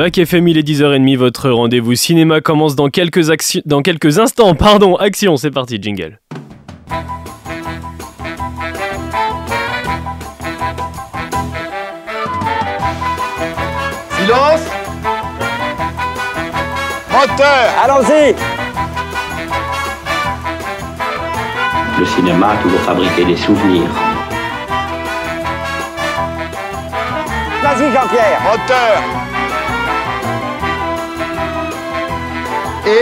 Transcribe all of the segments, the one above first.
Bac FM, il est 10h30, votre rendez-vous cinéma commence dans quelques, dans quelques instants. Pardon, action, c'est parti, jingle. Silence Moteur Allons-y Le cinéma a toujours fabriqué des souvenirs. Vas-y Jean-Pierre Moteur Et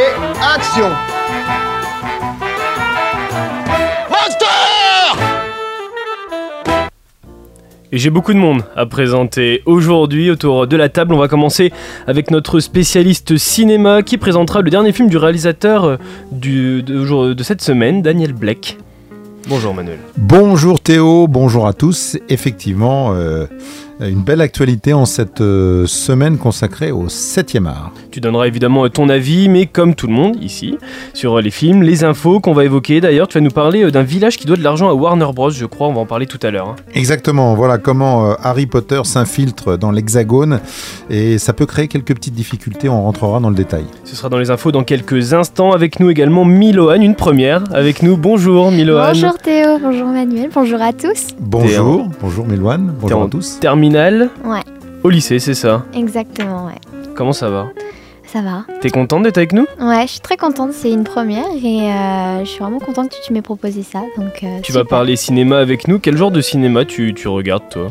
action Et j'ai beaucoup de monde à présenter aujourd'hui autour de la table. On va commencer avec notre spécialiste cinéma qui présentera le dernier film du réalisateur euh, du, de, de cette semaine, Daniel Blake. Bonjour Manuel. Bonjour Théo, bonjour à tous. Effectivement, euh, une belle actualité en cette euh, semaine consacrée au 7e art. Tu donneras évidemment ton avis, mais comme tout le monde ici, sur les films, les infos qu'on va évoquer. D'ailleurs, tu vas nous parler euh, d'un village qui doit de l'argent à Warner Bros, je crois, on va en parler tout à l'heure. Hein. Exactement, voilà comment euh, Harry Potter s'infiltre dans l'hexagone et ça peut créer quelques petites difficultés, on rentrera dans le détail. Ce sera dans les infos dans quelques instants. Avec nous également Miloane, une première avec nous. Bonjour Miloane. Bonjour Théo, bonjour Manuel, bonjour à tous. Bonjour, bonjour Miloane, bonjour à tous. Ouais. Au lycée, c'est ça? Exactement, ouais. Comment ça va? Ça va. T'es contente d'être avec nous? Ouais, je suis très contente, c'est une première et euh, je suis vraiment contente que tu m'aies proposé ça. Donc, euh, tu vas parler cinéma avec nous? Quel genre de cinéma tu, tu regardes toi?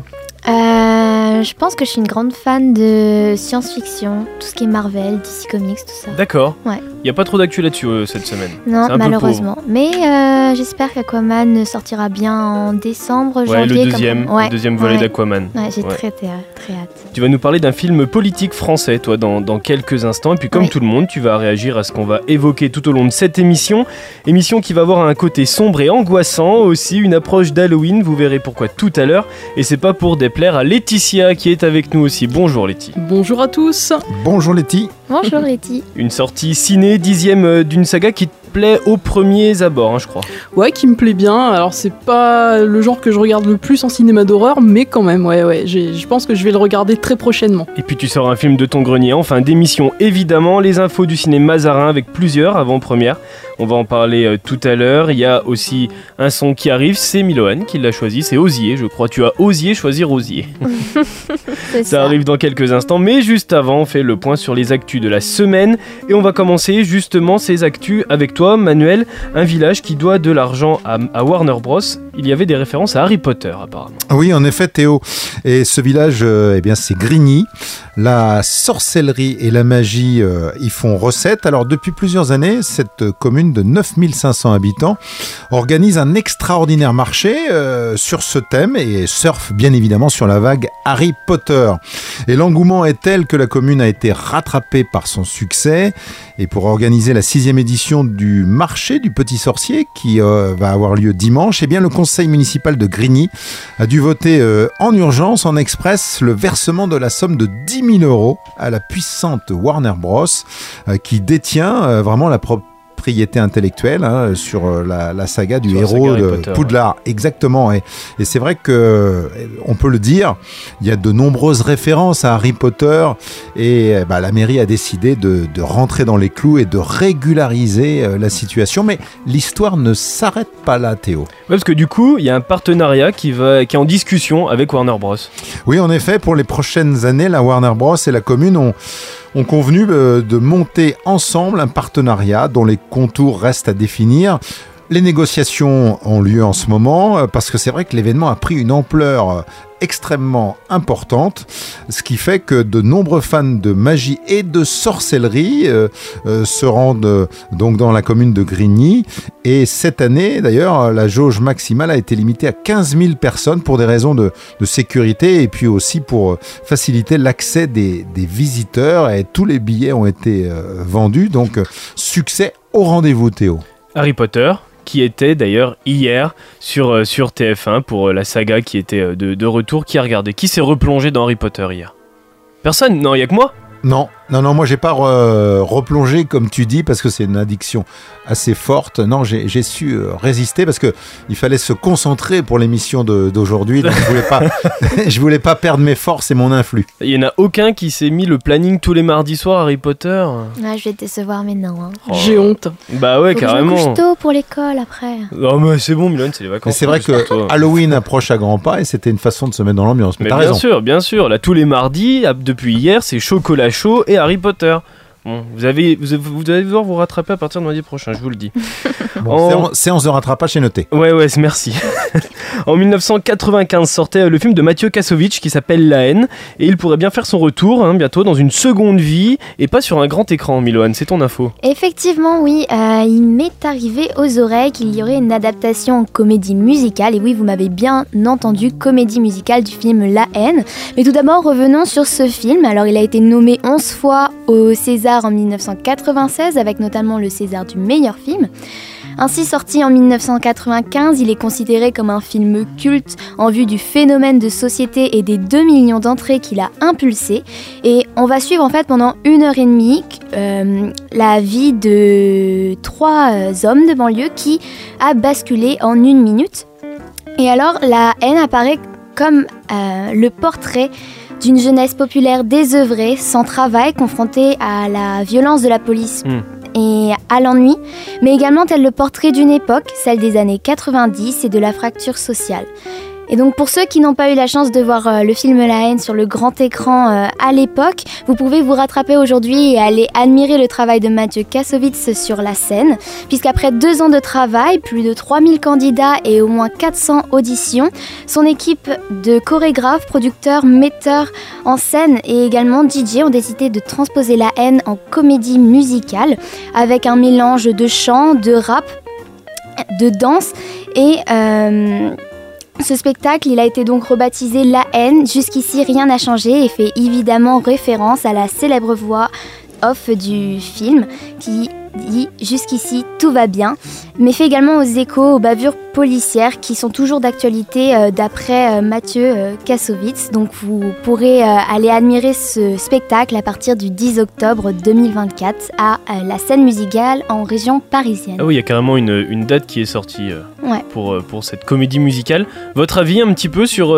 Euh, je pense que je suis une grande fan de science-fiction, tout ce qui est Marvel, DC Comics, tout ça. D'accord. Ouais. Il n'y a pas trop d'actu là-dessus euh, cette semaine. Non, malheureusement. Mais euh, j'espère qu'Aquaman sortira bien en décembre, ouais, janvier. Le deuxième, le deuxième volet d'Aquaman. Ouais, j'ai très, très, hâte. Tu vas nous parler d'un film politique français, toi, dans, dans, quelques instants. Et puis, comme tout le monde, tu vas réagir à ce qu'on va évoquer tout au long de cette émission. Émission qui va avoir un côté sombre et angoissant, aussi une approche d'Halloween. Vous verrez pourquoi tout à l'heure. Et c'est pas pour déplaire à Laetitia qui est avec nous aussi. Bonjour Letty. Bonjour à tous. Bonjour Letty. Bonjour Letty. Une sortie ciné dixième euh, d'une saga qui te plaît aux premiers abords, hein, je crois. Ouais, qui me plaît bien. Alors c'est pas le genre que je regarde le plus en cinéma d'horreur, mais quand même, ouais, ouais. Je pense que je vais le regarder très prochainement. Et puis tu sors un film de ton grenier, enfin d'émission évidemment, les infos du cinéma Mazarin avec plusieurs avant-premières. On va en parler euh, tout à l'heure. Il y a aussi un son qui arrive, c'est Miloane qui l'a choisi, c'est Osier, je crois. Tu as osé choisir Osier. ça, ça arrive dans quelques instants, mais juste avant, on fait le point sur les actus de la semaine et on va commencer justement ces actus avec toi, Manuel. Un village qui doit de l'argent à, à, Warner Bros. Il y avait des références à Harry Potter apparemment. Oui, en effet, Théo. Et ce village, euh, eh bien, c'est Grigny. La sorcellerie et la magie euh, y font recette. Alors, depuis plusieurs années, cette commune de 9500 habitants organise un extraordinaire marché euh, sur ce thème et surfe bien évidemment sur la vague Harry Potter. Et l'engouement est tel que la commune a été rattrapée par son succès. Et pour organiser la sixième édition du marché du petit sorcier qui va avoir lieu dimanche, eh bien le conseil municipal de Grigny a dû voter euh, en urgence, en express, le versement de la somme de 10 000 euros à la puissante Warner Bros. Euh, qui détient euh, vraiment la propre propriété intellectuelle hein, sur euh, la, la, saga du sur héros saga de Potter, Poudlard. Ouais. Exactement. Et, et c'est vrai que, on peut le dire, il y a de nombreuses références à Harry Potter et bah, la mairie a décidé de, de, rentrer dans les clous et de régulariser euh, la situation. Mais l'histoire ne s'arrête pas là, Théo. Ouais, parce que du coup, il y a un partenariat qui, va, qui est en discussion avec Warner Bros. Oui, en effet, pour les prochaines années, la Warner Bros. et la commune ont ont convenu euh, de monter ensemble un partenariat dont les contours restent à définir. Les négociations ont lieu en ce moment euh, parce que c'est vrai que l'événement a pris une ampleur euh, extrêmement importante, ce qui fait que de nombreux fans de magie et de sorcellerie euh, se rendent donc dans la commune de Grigny. Et cette année, d'ailleurs, la jauge maximale a été limitée à 15 000 personnes pour des raisons de, sécurité et puis aussi pour faciliter l'accès des, visiteurs. Et tous les billets ont été vendus, donc succès au rendez-vous, Théo. Harry Potter, qui était d'ailleurs hier sur, euh, sur TF1 pour euh, la saga qui était euh, de, de retour. Qui a regardé? Qui s'est replongé dans Harry Potter hier? Personne? Non, il a que moi? Non. Non, non, moi j'ai pas re- replongé comme tu dis parce que c'est une addiction assez forte. Non, j'ai j'ai su euh, résister parce que il fallait se concentrer pour l'émission de- d'aujourd'hui. Donc je voulais pas, je voulais pas perdre mes forces et mon influx. Il y en a aucun qui s'est mis le planning tous les mardis soirs Harry Potter. Ah, je vais te décevoir, mais non. hein. Oh. J'ai honte. Bah ouais, Faut que je me carrément. couche tôt pour l'école après. Oh mais c'est bon Milan, c'est les vacances. Mais c'est vrai juste pour que. Halloween approche à grands pas et c'était une façon de se mettre dans l'ambiance. Mais, Mais t'as bien raison. sûr, bien sûr. Là, tous les mardis, depuis hier, c'est chocolat chaud et Harry Potter. Bon, vous, avez, vous, allez devoir vous rattraper à partir de mardi prochain, je vous le dis. Bon, En- séance, de rattrapage est notée. Ouais, ouais, c'est- merci. en 1995 sortait euh, le film de Mathieu Kassovitch qui s'appelle La haine. Et il pourrait bien faire son retour hein, bientôt dans une seconde vie et pas sur un grand écran, Miloane. C'est ton info. Effectivement, oui, euh, il m'est arrivé aux oreilles qu'il y aurait une adaptation en comédie musicale. Et oui, vous m'avez bien entendu, comédie musicale du film La haine. Mais tout d'abord, revenons sur ce film. Alors, il a été nommé 11 fois au César en 1996, avec notamment le César du meilleur film. Ainsi sorti en 1995, il est considéré comme un film culte en vue du phénomène de société et des 2 millions d'entrées qu'il a impulsé. Et on va suivre en fait pendant une heure et demie euh, la vie de trois euh, hommes de banlieue qui a basculé en une minute. Et alors la haine apparaît comme euh, le portrait d'une jeunesse populaire désœuvrée, sans travail, confrontée à la violence de la police Mm. À l'ennui, mais également tel le portrait d'une époque, celle des années 90 et de la fracture sociale. Et donc pour ceux qui n'ont pas eu la chance de voir euh, le film La haine sur le grand écran euh, à l'époque, vous pouvez vous rattraper aujourd'hui et aller admirer le travail de Mathieu Kassovitz sur la scène, puisqu'après deux ans de travail, plus de 3000 candidats et au moins 400 auditions, son équipe de chorégraphes, producteurs, metteurs en scène et également DJ ont décidé de transposer La haine en comédie musicale, avec un mélange de chant, de rap, de danse et... euh, ce spectacle, il a été donc rebaptisé La haine. Jusqu'ici, rien n'a changé et fait évidemment référence à la célèbre voix off du film qui dit Jusqu'ici, tout va bien, mais fait également aux échos aux bavures policières qui sont toujours d'actualité euh, d'après euh, Mathieu euh, Kassovitz. Donc vous pourrez euh, aller admirer ce spectacle à partir du 10 octobre 2024 à la scène musicale en région parisienne. Ah oui, il y a carrément une, une date qui est sortie Ouais. pour, pour cette comédie musicale. Votre avis un petit peu sur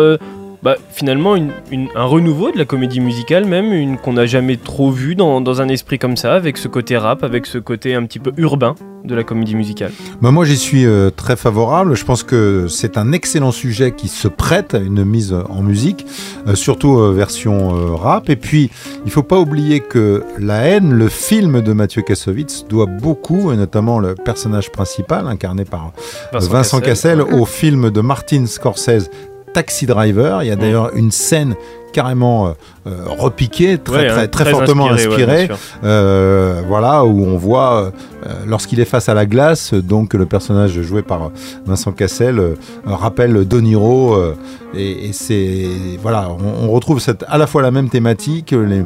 bah, finalement une- une- un renouveau de la comédie musicale, même une qu'on n'a jamais trop vu dans, dans un esprit comme ça, avec ce côté rap, avec ce côté un petit peu urbain de la comédie musicale. Bah, moi, j'y suis euh, très favorable. Je pense que c'est un excellent sujet qui se prête à une mise en musique, euh, surtout euh, version rap. Et puis, il faut pas oublier que La haine, le film de Mathieu Kassovitz, doit beaucoup, et notamment le personnage principal, incarné par Vincent, Cassel, au film de Martin Scorsese, Taxi Driver. Il y a d'ailleurs une scène carrément euh, euh, repiquée, très, Ouais, très, hein, très, fortement inspiré, ouais, inspirée. Euh, voilà, où on voit euh, lorsqu'il est face à la glace, donc le personnage joué par Vincent Cassel rappelle De Niro, euh, et, et c'est voilà, on, on retrouve cette, à la fois la même thématique les,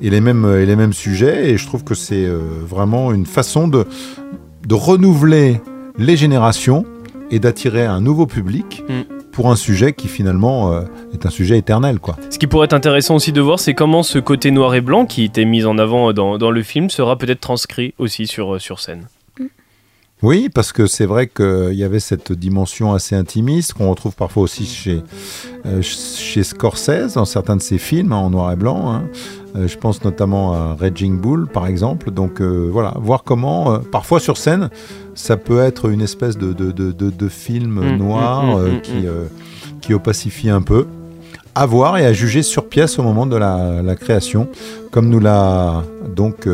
et, les mêmes, et les mêmes sujets, et je trouve que c'est vraiment une façon de, de renouveler les générations et d'attirer un nouveau public. Mm. Pour un sujet qui finalement euh, est un sujet éternel. Ce qui pourrait être intéressant aussi de voir, c'est comment ce côté noir et blanc qui était mis en avant dans, le film sera peut-être transcrit aussi sur, euh, sur scène. Oui, parce que c'est vrai qu'il y avait cette dimension assez intimiste qu'on retrouve parfois aussi chez, euh, chez Scorsese dans certains de ses films hein, en noir et blanc. hein. Euh, je pense notamment à Raging Bull, par exemple. Donc euh, voilà, voir comment, parfois sur scène, ça peut être une espèce de, de, de, de- de film Mm, noir mm, mm, qui, qui opacifie un peu. À voir et à juger sur pièce au moment de la, la création, comme nous l'a donc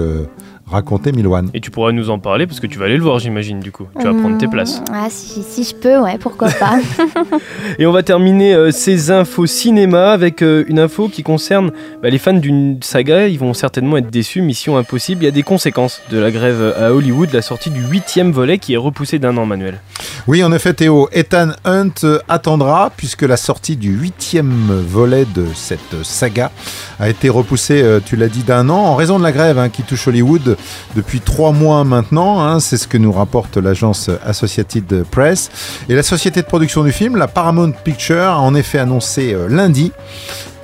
raconté Miloine. Et tu pourras nous en parler parce que tu vas aller le voir, j'imagine, du coup. Tu vas prendre tes places. Mmh, Ah, si, si je peux, ouais, pourquoi pas. Et on va terminer euh, ces infos cinéma avec euh, une info qui concerne bah, les fans d'une saga. Ils vont certainement être déçus. Mission Impossible. Il y a des conséquences de la grève à Hollywood, la sortie du huitième volet qui est repoussé d'un an, Manuel. Oui, en effet, Théo, Ethan Hunt euh, attendra puisque la sortie du huitième volet de cette saga a été repoussée, tu l'as dit, d'un an en raison de la grève hein, qui touche Hollywood depuis trois mois maintenant. hein. C'est ce que nous rapporte l'agence Associated Press. Et la société de production du film, la Paramount Picture, a en effet annoncé euh, lundi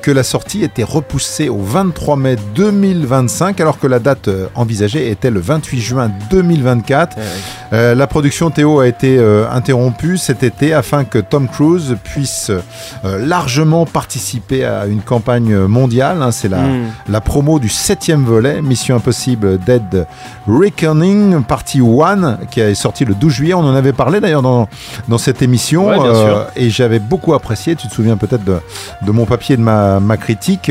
que la sortie était repoussée au 23 mai 2025 alors que la date euh, envisagée était le 28 juin 2024. Euh, la production Théo a été euh, interrompue cet été afin que Tom Cruise puisse euh, largement participer à une campagne mondiale. hein. C'est la, Hmm. la promo du septième volet, Mission Impossible Dead Reckoning, partie 1, qui est sorti le 12 juillet. On en avait parlé d'ailleurs dans, dans cette émission. Ouais, et j'avais beaucoup apprécié. Tu te souviens peut-être de, de mon papier, de ma, ma critique.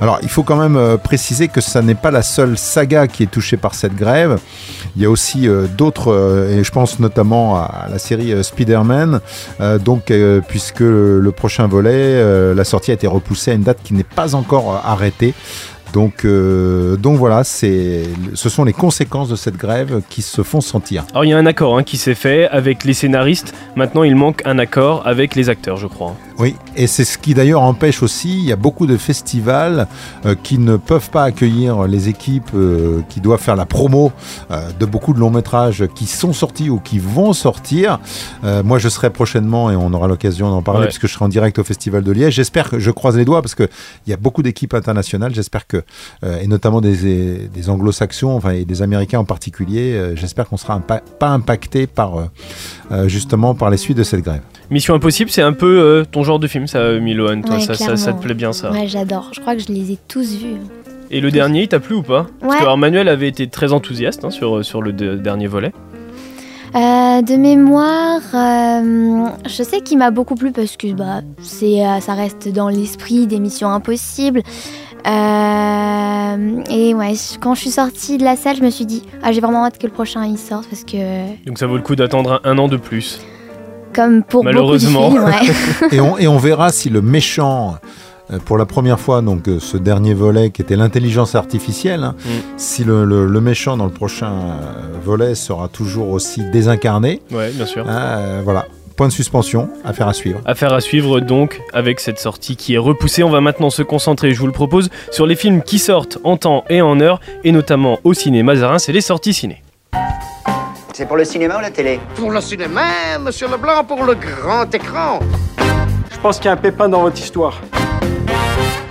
Alors, il faut quand même euh, préciser que ça n'est pas la seule saga qui est touchée par cette grève. Il y a aussi euh, d'autres, euh, et je pense notamment à la série Spider-Man. Donc, puisque le, prochain volet, la sortie a été repoussée à une date qui n'est pas encore arrêtée. Donc, euh, donc voilà, c'est, ce sont les conséquences de cette grève qui se font sentir. Alors il y a un accord hein, qui s'est fait avec les scénaristes. Maintenant, il manque un accord avec les acteurs, je crois. Oui, et c'est ce qui d'ailleurs empêche aussi, il y a beaucoup de festivals euh, qui ne peuvent pas accueillir les équipes euh, qui doivent faire la promo de beaucoup de longs métrages qui sont sortis ou qui vont sortir. Moi, je serai prochainement, et on aura l'occasion d'en parler, Ouais. puisque je serai en direct au Festival de Liège. J'espère que je croise les doigts, parce qu'il y a beaucoup d'équipes internationales, j'espère que, et notamment des, des anglo-saxons, enfin, et des américains en particulier, euh, j'espère qu'on sera impa- pas impacté par, euh, euh, justement, par les suites de cette grève. Mission Impossible, c'est un peu euh, ton genre de film, ça, euh, Miloan. Toi, Ouais, ça, ça, ça te plaît bien, ça. Ouais, j'adore. Je crois que je les ai tous vus. Et le dernier, il t'a plu ou pas? Parce Ouais. que alors, Manuel avait été très enthousiaste hein, sur, sur le de- dernier volet. Euh, de mémoire, euh, je sais qu'il m'a beaucoup plu parce que bah, c'est, euh, ça reste dans l'esprit des missions impossibles. Euh, et ouais, quand je suis sortie de la salle, je me suis dit, ah, j'ai vraiment hâte que le prochain il sorte parce que, Donc ça vaut le coup d'attendre un, un an de plus. comme pour Malheureusement. beaucoup de films, ouais. et, on, et on verra si le méchant, euh, pour la première fois, donc euh, ce dernier volet qui était l'intelligence artificielle, hein, Mm. si le, le- le méchant dans le prochain volet sera toujours aussi désincarné. Ouais, bien sûr. Euh, voilà, point de suspension, affaire à suivre. Affaire à suivre donc avec cette sortie qui est repoussée. On va maintenant se concentrer, je vous le propose, sur les films qui sortent en temps et en heure, et notamment au ciné Mazarin, c'est les sorties ciné. C'est pour le cinéma ou la télé? Pour le cinéma, monsieur Leblanc, pour le grand écran. Je pense qu'il y a un pépin dans votre histoire.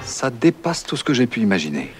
Ça dépasse tout ce que j'ai pu imaginer.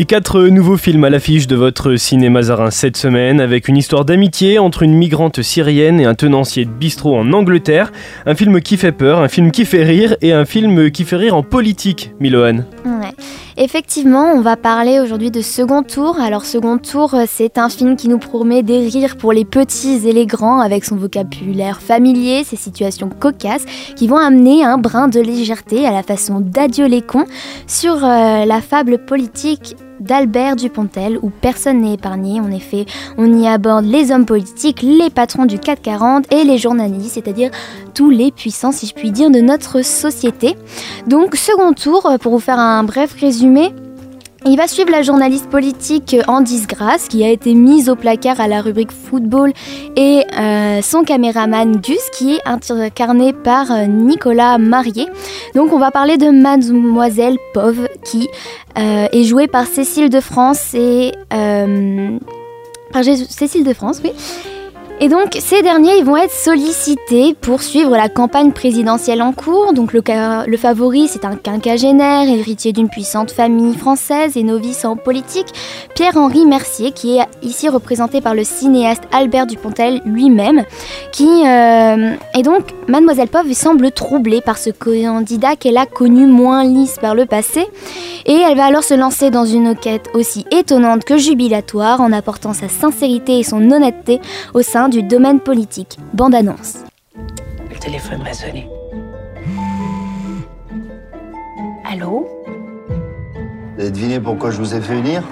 Et quatre nouveaux films à l'affiche de votre ciné Mazarin cette semaine, avec une histoire d'amitié entre une migrante syrienne et un tenancier de bistrot en Angleterre, un film qui fait peur, un film qui fait rire et un film qui fait rire en politique, Milohan. Ouais. Effectivement, on va parler aujourd'hui de Second Tour. Alors Second Tour, euh, c'est un film qui nous promet des rires pour les petits et les grands avec son vocabulaire familier, ses situations cocasses qui vont amener un brin de légèreté à la façon d'Adieu les cons sur euh, la fable politique d'Albert Dupontel où personne n'est épargné. En effet, on y aborde les hommes politiques, les patrons du 440 et les journalistes, c'est-à-dire tous les puissants, si je puis dire, de notre société. Donc, second tour, pour vous faire un bref résumé. Il va suivre la journaliste politique euh, en disgrâce qui a été mise au placard à la rubrique football et euh, son caméraman Gus qui est incarné par euh, Nicolas Marié. Donc on va parler de Mademoiselle Pov qui euh, est jouée par Cécile de France et euh, par Cécile de France, oui. Et donc, ces derniers, ils vont être sollicités pour suivre la campagne présidentielle en cours. Donc, le, favori, c'est un quinquagénaire, héritier d'une puissante famille française et novice en politique, Pierre-Henri Mercier, qui est ici représenté par le cinéaste Albert Dupontel lui-même, qui... euh, et donc, Mademoiselle Pov semble troublée par ce candidat qu'elle a connu moins lisse par le passé. Et elle va alors se lancer dans une quête aussi étonnante que jubilatoire en apportant sa sincérité et son honnêteté au sein du domaine politique. Bande annonce. Le téléphone va sonner. Allô? Vous avez deviné pourquoi je vous ai fait unir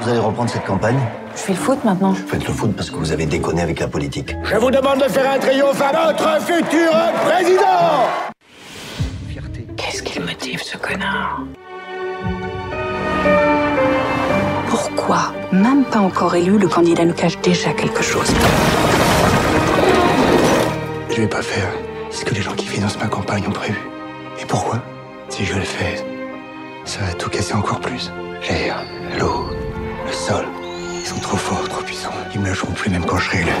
Vous allez reprendre cette campagne? Je fais le foot maintenant. Vous faites le foot parce que vous avez déconné avec la politique. Je vous demande de faire un triomphe à notre futur président Qu'est-ce qui le motive, ce connard? Pourquoi, même pas encore élu, le candidat nous cache déjà quelque chose Je vais pas faire ce que les gens qui financent ma campagne ont prévu. Et pourquoi? Si je le fais, ça va tout casser encore plus. L'air, l'eau, le sol. Ils sont trop forts, trop puissants. Ils me lâcheront plus même quand je serai élu.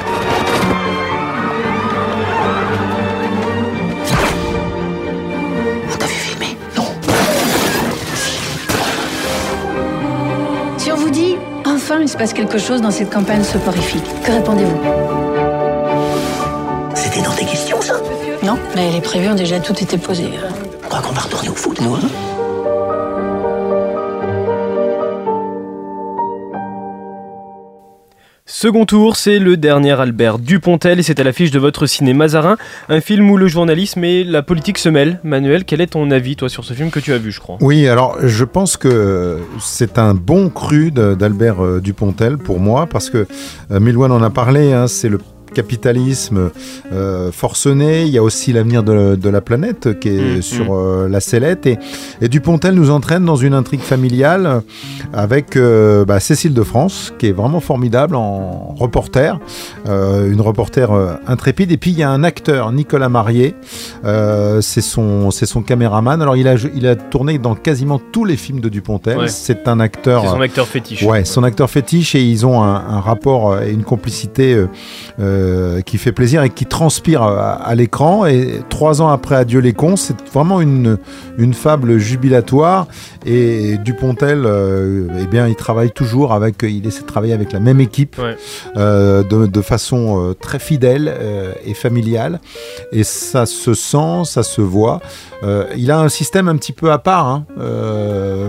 Enfin il se passe quelque chose dans cette campagne soporifique, que répondez-vous C'était dans tes questions, ça? Non, mais les prévus ont déjà tout été posés. On croit qu'on va retourner au foot, nous, hein? Second tour, c'est le dernier Albert Dupontel et c'est à l'affiche de votre ciné Mazarin, un film où le journalisme et la politique se mêlent. Manuel, quel est ton avis toi sur ce film que tu as vu, je crois? Oui, alors je pense que c'est un bon cru d'Albert euh, Dupontel pour moi parce que euh, Milwan en a parlé, hein, c'est le capitalisme euh, forcené, il y a aussi l'avenir de, de la planète qui est Mm, sur euh, la sellette et, et Dupontel nous entraîne dans une intrigue familiale avec euh, bah, Cécile de France qui est vraiment formidable en reporter, une reporter intrépide et puis il y a un acteur Nicolas Marié, c'est son c'est son caméraman. Alors il a il a tourné dans quasiment tous les films de Dupontel. Ouais. C'est un acteur C'est son acteur fétiche. Ouais, son acteur fétiche et ils ont un, un rapport et une complicité euh, euh, qui fait plaisir et qui transpire à, à l'écran. Et trois ans après Adieu les cons, c'est vraiment une, une fable jubilatoire. Et Dupontel, euh, eh bien, il travaille toujours avec, il essaie de travailler avec la même équipe Ouais. euh, de, de façon très fidèle et familiale. Et ça se sent, ça se voit. Il a un système un petit peu à part, hein,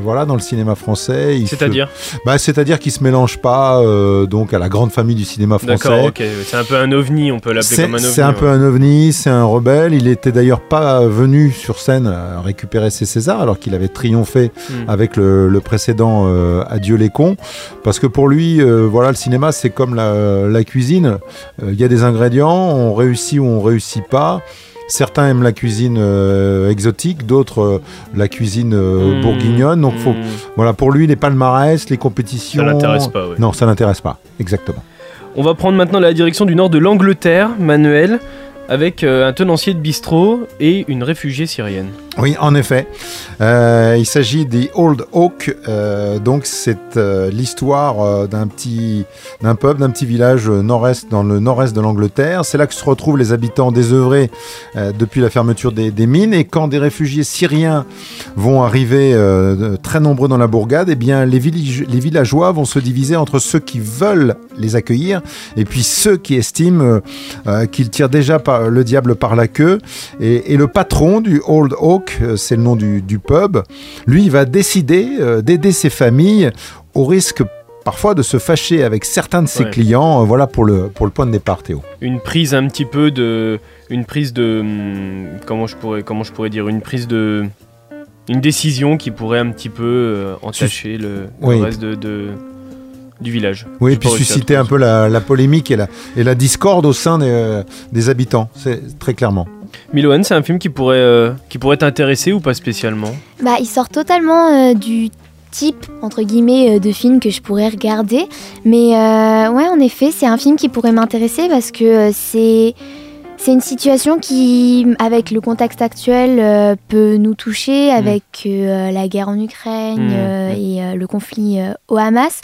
voilà, dans le cinéma français. C'est-à-dire se- bah, C'est-à-dire qu'il se mélange pas donc à la grande famille du cinéma français. D'accord, ok. C'est un peu un ovni, on peut l'appeler C'est comme un ovni. c'est un ouais. peu un ovni, c'est un rebelle. Il était d'ailleurs pas venu sur scène à récupérer ses Césars alors qu'il avait triomphé Hmm. avec le, le précédent euh, Adieu les cons. Parce que pour lui, euh, voilà, le cinéma c'est comme la, la cuisine. Euh, Il y a des ingrédients, on réussit ou on réussit pas. Certains aiment la cuisine euh, exotique, d'autres euh, la cuisine euh, Hmm. bourguignonne. Donc faut, Hmm. voilà, pour lui les palmarès, les compétitions. Ça l'intéresse pas, ouais. Non, ça l'intéresse pas. Exactement. On va prendre maintenant la direction du nord de l'Angleterre, Manuel, avec euh, un tenancier de bistrot et une réfugiée syrienne. Oui, en effet. Euh, il s'agit des Old Oak. euh, donc, c'est l'histoire d'un petit, d'un peuple, d'un petit village nord-est dans le nord-est de l'Angleterre. C'est là que se retrouvent les habitants désœuvrés depuis la fermeture des, mines. Et quand des réfugiés syriens vont arriver très nombreux dans la bourgade, eh bien, les, les villageois vont se diviser entre ceux qui veulent les accueillir et puis ceux qui estiment qu'ils tirent déjà par, le diable par la queue. Et, et le patron du Old Oak, euh, c'est le nom du, du pub, lui, il va décider euh, d'aider ses familles au risque parfois de se fâcher avec certains de ses Ouais. clients. Euh, voilà pour le, pour le point de départ, Théo. Une prise un petit peu de. Une prise de. hum, Comment je pourrais, comment je pourrais dire Une prise de. Une décision qui pourrait un petit peu euh, entacher le, le reste de, de- du village. Oui, et puis susciter un peu la, la polémique et la, et la discorde au sein des, euh, des habitants, c'est très clairement. Miloan, c'est un film qui pourrait, euh, qui pourrait t'intéresser ou pas spécialement? Bah, il sort totalement euh, du type entre guillemets euh, de film que je pourrais regarder, mais euh, ouais, en effet, c'est un film qui pourrait m'intéresser parce que euh, c'est c'est une situation qui, avec le contexte actuel, euh, peut nous toucher avec euh, la guerre en Ukraine Mm. euh, et le conflit au Hamas.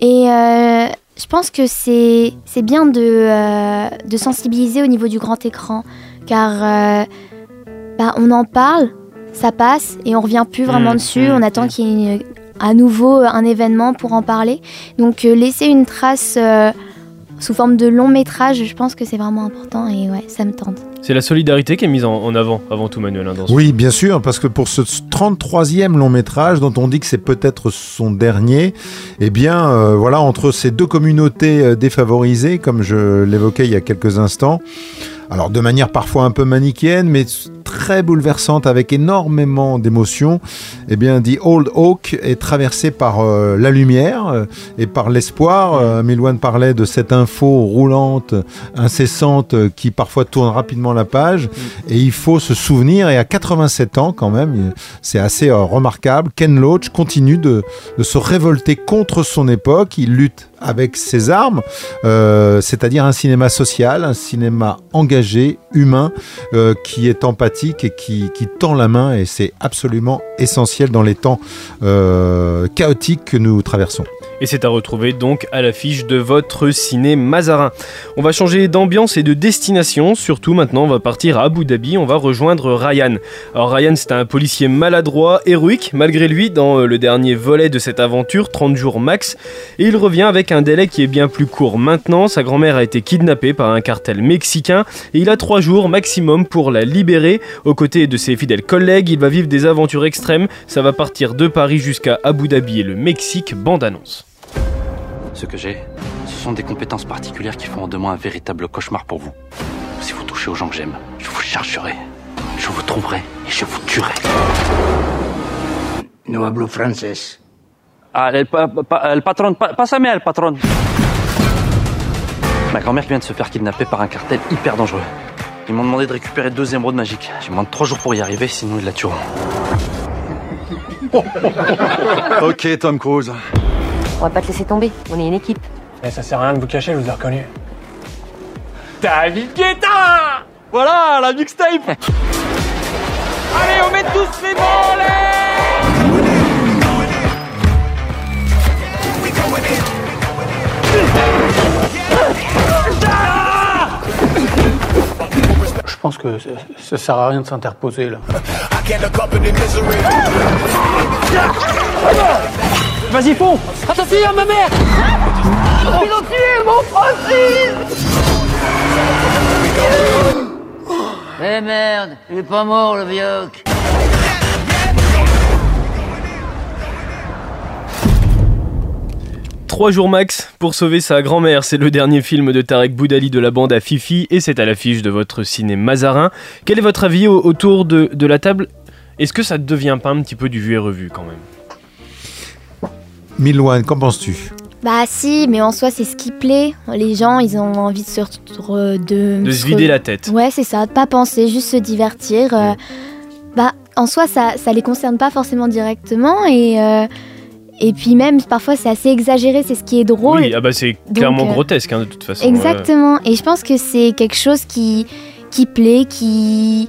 Et je pense que c'est bien de, de sensibiliser au niveau du grand écran, car bah, on en parle, ça passe et on revient plus vraiment Mm, dessus. mm, on attend qu'il y ait une- à nouveau un événement pour en parler. Donc laisser une trace sous forme de long métrage, je pense que c'est vraiment important et ouais, ça me tente. C'est la solidarité qui est mise en, en avant, avant tout, Manuel. hein, dans ce Oui, bien sûr, parce que pour ce 33e long métrage, dont on dit que c'est peut-être son dernier, eh bien, euh, voilà, entre ces deux communautés euh, défavorisées, comme je l'évoquais il y a quelques instants, alors de manière parfois un peu manichéenne, mais très bouleversante, avec énormément d'émotions, eh bien, The Old Oak est traversé par euh, la lumière euh, et par l'espoir. Euh, Milouane parlait de cette info roulante, incessante, euh, qui parfois tourne rapidement la page. Et il faut se souvenir, et à 87 ans quand même, c'est assez remarquable, Ken Loach continue de, se révolter contre son époque. Il lutte avec ses armes, c'est-à-dire un cinéma social, un cinéma engagé, humain, qui est empathique et qui, tend la main, et c'est absolument essentiel dans les temps euh, chaotiques que nous traversons. Et c'est à retrouver donc à l'affiche de votre ciné Mazarin. On va changer d'ambiance et de destination, surtout maintenant on va partir à Abu Dhabi, on va rejoindre Ryan. Alors Ryan c'est un policier maladroit, héroïque malgré lui dans euh, le dernier volet de cette aventure, 30 jours max, et il revient avec un délai qui est bien plus court maintenant, sa grand-mère a été kidnappée par un cartel mexicain et il a 3 jours maximum pour la libérer. Aux côtés de ses fidèles collègues, il va vivre des aventures extrêmes, ça va partir de Paris jusqu'à Abu Dhabi et le Mexique, bande annonce. Ce que j'ai, ce sont des compétences particulières qui feront de moi un véritable cauchemar pour vous. Si vous touchez aux gens que j'aime, je vous chargerai, je vous trouverai et je vous tuerai. No hablo francés. Ah, el, pa- pa- el patron, pa- pásame al patron. Ma grand-mère vient de se faire kidnapper par un cartel hyper dangereux. Ils m'ont demandé de récupérer deux émeraudes magiques. J'ai moins de trois jours pour y arriver, sinon ils la tueront. ok, Tom Cruise. On va pas te laisser tomber, on est une équipe. Mais ça sert à rien de vous cacher, je vous ai reconnu. David Guetta Voilà, la mixtape Allez, on met tous les Je pense que ça, ça sert à rien de s'interposer là. Vas-y, fonds Attention, ma mère. Ils ont tué mon Francis Eh merde, il est pas mort le vioc. Trois jours max pour sauver sa grand-mère, c'est le dernier film de Tarek Boudali de la bande à Fifi et c'est à l'affiche de votre ciné Mazarin. Quel est votre avis au- autour de, de la table? Est-ce que ça ne devient pas un petit peu du vu et revu quand même? Milouane, qu'en penses-tu? Bah si, mais en soi c'est ce qui plaît. Les gens, ils ont envie de se re- de, De se vider la tête. Ouais, c'est ça, de pas penser, juste se divertir. euh, bah en soi ça ça les concerne pas forcément directement et euh, et puis même parfois c'est assez exagéré, c'est ce qui est drôle. Oui, ah bah c'est Donc, clairement euh, grotesque hein, de toute façon. Exactement. Et je pense que c'est quelque chose qui, qui plaît, qui.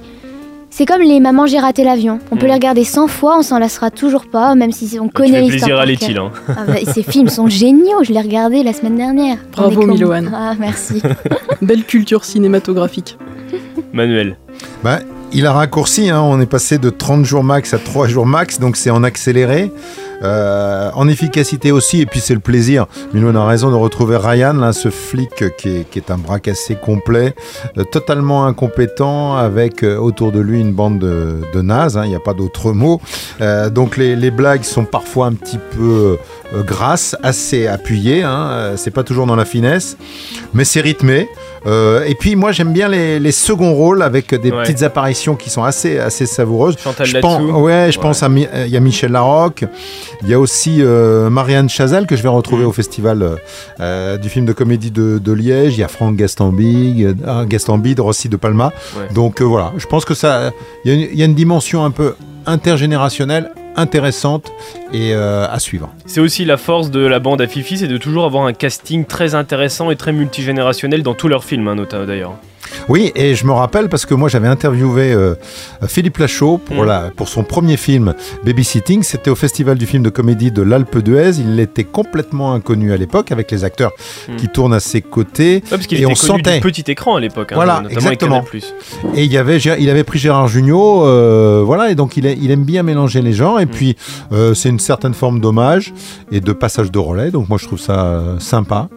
C'est comme les Mamans, j'ai raté l'avion. On peut Mm. les regarder 100 fois, on s'en lassera toujours pas, même si on connaît l'histoire. plaisir à. Ah bah, ces films sont géniaux, je l'ai regardé la semaine dernière. Bravo, Miloane. Ah, merci. Belle culture cinématographique. Manuel. Bah, il a raccourci, hein, on est passé de 30 jours max à 3 jours max, donc c'est en accéléré. Euh, en efficacité aussi, et puis c'est le plaisir. Milou a raison de retrouver Ryan, là, ce flic qui est, un bras cassé complet, euh, totalement incompétent, avec euh, autour de lui une bande de, nazes, hein, il n'y a pas d'autre mot. Donc les, les blagues sont parfois un petit peu euh, grasses, assez appuyées, hein, euh, c'est pas toujours dans la finesse, mais c'est rythmé. Euh, et puis moi j'aime bien les, les seconds rôles avec des Ouais. petites apparitions qui sont assez, assez savoureuses. Chantal je pense, ouais, je pense à euh, il y a Michel Larocque, il y a aussi euh, Marianne Chazal que je vais retrouver Mm. au festival du film de comédie de, de Liège. Il y a Franck Gastambide, euh, Gastambide, Rossi de Palma. Ouais. Donc voilà, je pense que ça, y, il y a une dimension un peu intergénérationnelle intéressante et euh, à suivre. C'est aussi la force de la bande à Fifi, c'est de toujours avoir un casting très intéressant et très multigénérationnel dans tous leurs films, hein, notamment d'ailleurs. Oui, et je me rappelle parce que moi j'avais interviewé euh, Philippe Lachaud pour, Mm. la, pour son premier film Babysitting. C'était au festival du film de comédie de l'Alpe d'Huez. Il était complètement inconnu à l'époque avec les acteurs Mm. qui tournent à ses côtés. Ouais, parce qu'il était on connu sentait. du petit écran à l'époque, hein, Voilà, notamment exactement. Et il, y avait, Gé- il avait pris Gérard Jugnot, euh, voilà, et donc il, a- il aime bien mélanger les genres. Mm. Et puis euh, c'est une certaine forme d'hommage et de passage de relais. Donc moi je trouve ça sympa.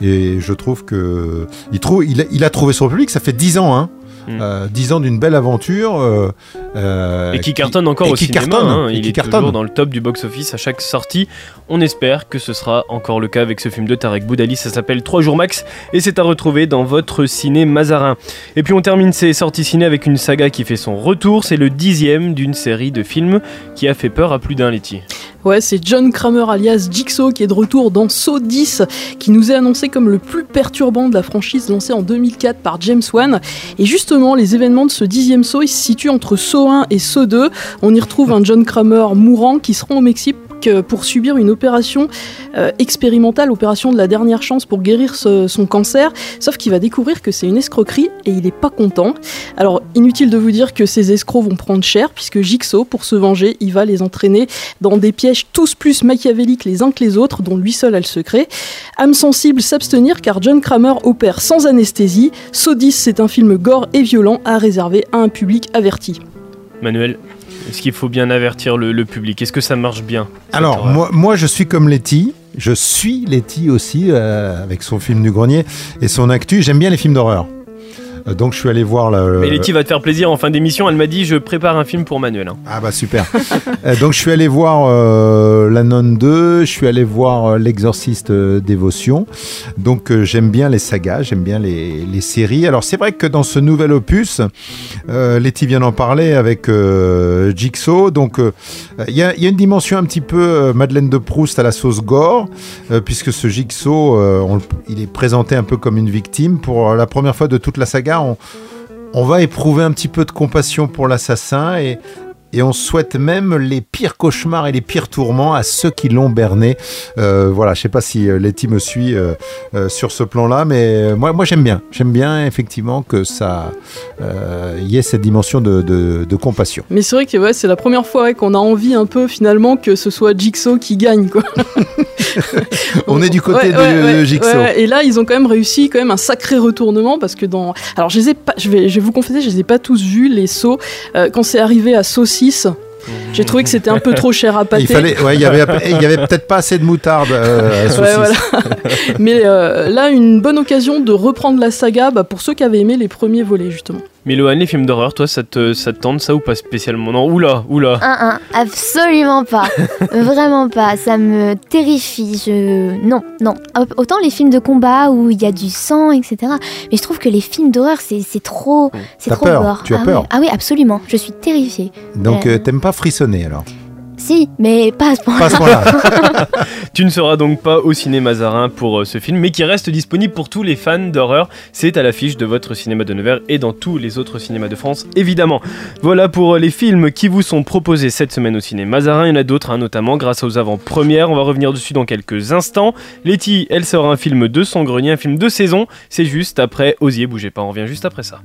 et je trouve que il, trouve, il, a, il a trouvé son public. Ça fait 10 ans, hein. Mm. Euh, 10 ans d'une belle aventure. euh, euh, Et qui cartonne encore au qui cinéma, cartonne, hein, il est cartonne. toujours dans le top du box-office à chaque sortie. On espère que ce sera encore le cas avec ce film de Tarek Boudali, ça s'appelle 3 jours max et c'est à retrouver dans votre ciné Mazarin. Et puis on termine ces sorties ciné avec une saga qui fait son retour, c'est le dixième d'une série de films qui a fait peur à plus d'un laitier. Ouais, c'est John Kramer alias Jigsaw qui est de retour dans Saw 10, qui nous est annoncé comme le plus perturbant de la franchise lancée en 2004 par James Wan. Et justement, les événements de ce dixième Saw, se situent entre Saw 1 et Saw 2. On y retrouve un John Kramer mourant qui se rend au Mexique pour subir une opération expérimentale, opération de la dernière chance pour guérir son cancer. Sauf qu'il va découvrir que c'est une escroquerie et il n'est pas content. Alors, inutile de vous dire que ces escrocs vont prendre cher, puisque Jigsaw, pour se venger, il va les entraîner dans des pièges tous plus machiavéliques les uns que les autres, dont lui seul a le secret. Âme sensible, s'abstenir, car John Kramer opère sans anesthésie. Sodis, c'est un film gore et violent à réserver à un public averti. Manuel est-ce qu'il faut bien avertir le, public Est-ce que ça marche bien Alors, moi, moi, je suis comme Letty. Je suis Letty aussi, euh, avec son film du grenier et son actu. J'aime bien les films d'horreur. Euh, donc je suis allé voir la. Mais Letty va te faire plaisir en fin d'émission. Elle m'a dit je prépare un film pour Manuel. Hein. Ah bah super. Euh, donc je suis allé voir euh, La Nonne 2, je suis allé voir L'Exorciste Dévotion. Donc j'aime bien les sagas, j'aime bien les, les, séries. Alors c'est vrai que dans ce nouvel opus, Letty vient d'en parler avec Jigsaw. Donc il y, y, a une dimension un petit peu Madeleine de Proust à la sauce gore, puisque ce Jigsaw, il est présenté un peu comme une victime pour la première fois de toute la saga on, va éprouver un petit peu de compassion pour l'assassin et, et on souhaite même les pires cauchemars et les pires tourments à ceux qui l'ont berné. Euh, voilà, je sais pas si euh, Letty me suit euh, sur ce plan-là, mais moi, moi j'aime bien. J'aime bien effectivement que ça y ait cette dimension de, compassion. Mais c'est vrai que ouais, c'est la première fois qu'on a envie un peu finalement que ce soit Jigsaw qui gagne. Quoi. on est du côté de, Jigsaw. et là, ils ont quand même réussi quand même un sacré retournement parce que dans. Alors, je, les ai pas, je, vais, je vais vous confesser, je les ai pas tous vus, les sauts. quand c'est arrivé à Saut 6, j'ai trouvé que c'était un peu trop cher à pâter. Il fallait, ouais, il y avait, il y avait peut-être pas assez de moutarde. Euh, Mais euh, là, une bonne occasion de reprendre la saga bah, pour ceux qui avaient aimé les premiers volets justement. Mais les films d'horreur, toi, ça te, ça te tente ça ou pas spécialement? Non, oula, oula. Un, un, absolument pas. Vraiment pas. Ça me terrifie. Je... Non, non. Autant les films de combat où il y a du sang, etc. Mais je trouve que les films d'horreur, c'est trop. C'est trop peur. Tu as ah peur Ah oui, absolument. Je suis terrifiée. Donc, euh, t'aimes pas frissonner alors? Si, mais pas à ce point-là. tu ne seras donc pas au cinéma Zarin pour euh, ce film, mais qui reste disponible pour tous les fans d'horreur. C'est à l'affiche de votre cinéma de Nevers et dans tous les autres cinémas de France, évidemment. Voilà pour euh, les films qui vous sont proposés cette semaine au cinéma Zarin. Il y en a d'autres, hein, notamment grâce aux avant-premières. On va revenir dessus dans quelques instants. Letty, elle sort un film de son grenier, un film de saison. C'est juste après Osier, bougez pas, on revient juste après ça.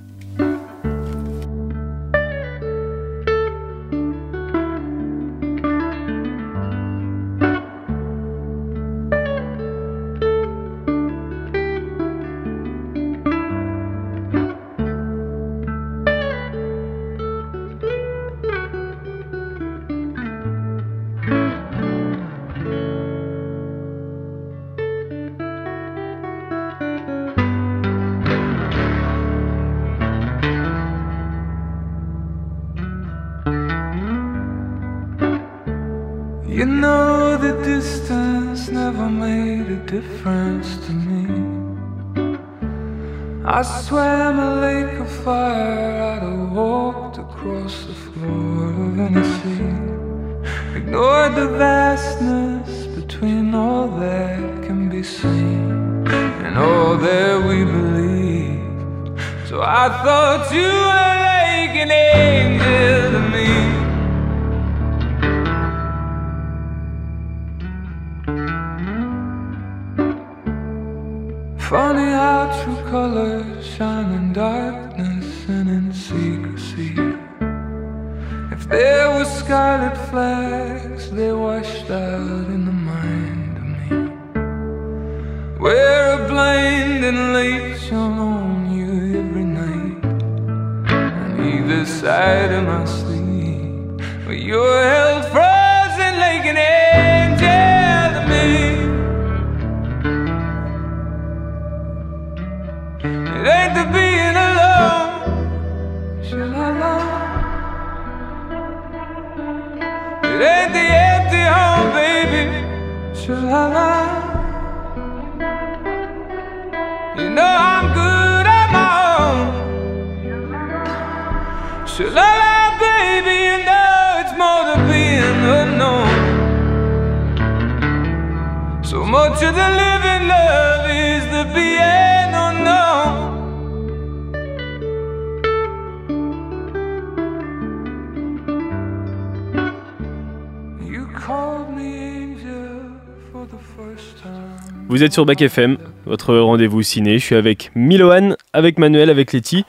Vous êtes sur Bac FM, votre rendez-vous ciné. Je suis avec Miloane, avec Manuel, avec Letty.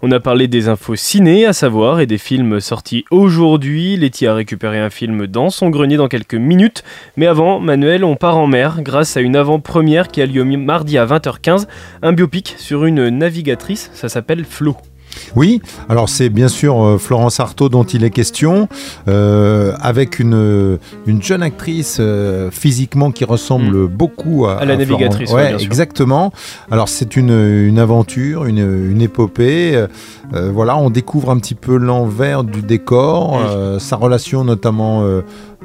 On a parlé des infos ciné, à savoir, et des films sortis aujourd'hui. Letty a récupéré un film dans son grenier dans quelques minutes. Mais avant, Manuel, on part en mer grâce à une avant-première qui a lieu mardi à 20h15. Un biopic sur une navigatrice, ça s'appelle Flo. Oui, alors c'est bien sûr euh, Florence Artaud dont il est question, euh, avec une, une jeune actrice euh, physiquement qui ressemble Mm. beaucoup à, À la navigatrice, ouais, sûr. exactement. Alors c'est une, une aventure, une, une épopée. euh, voilà, on découvre un petit peu l'envers du décor, sa relation notamment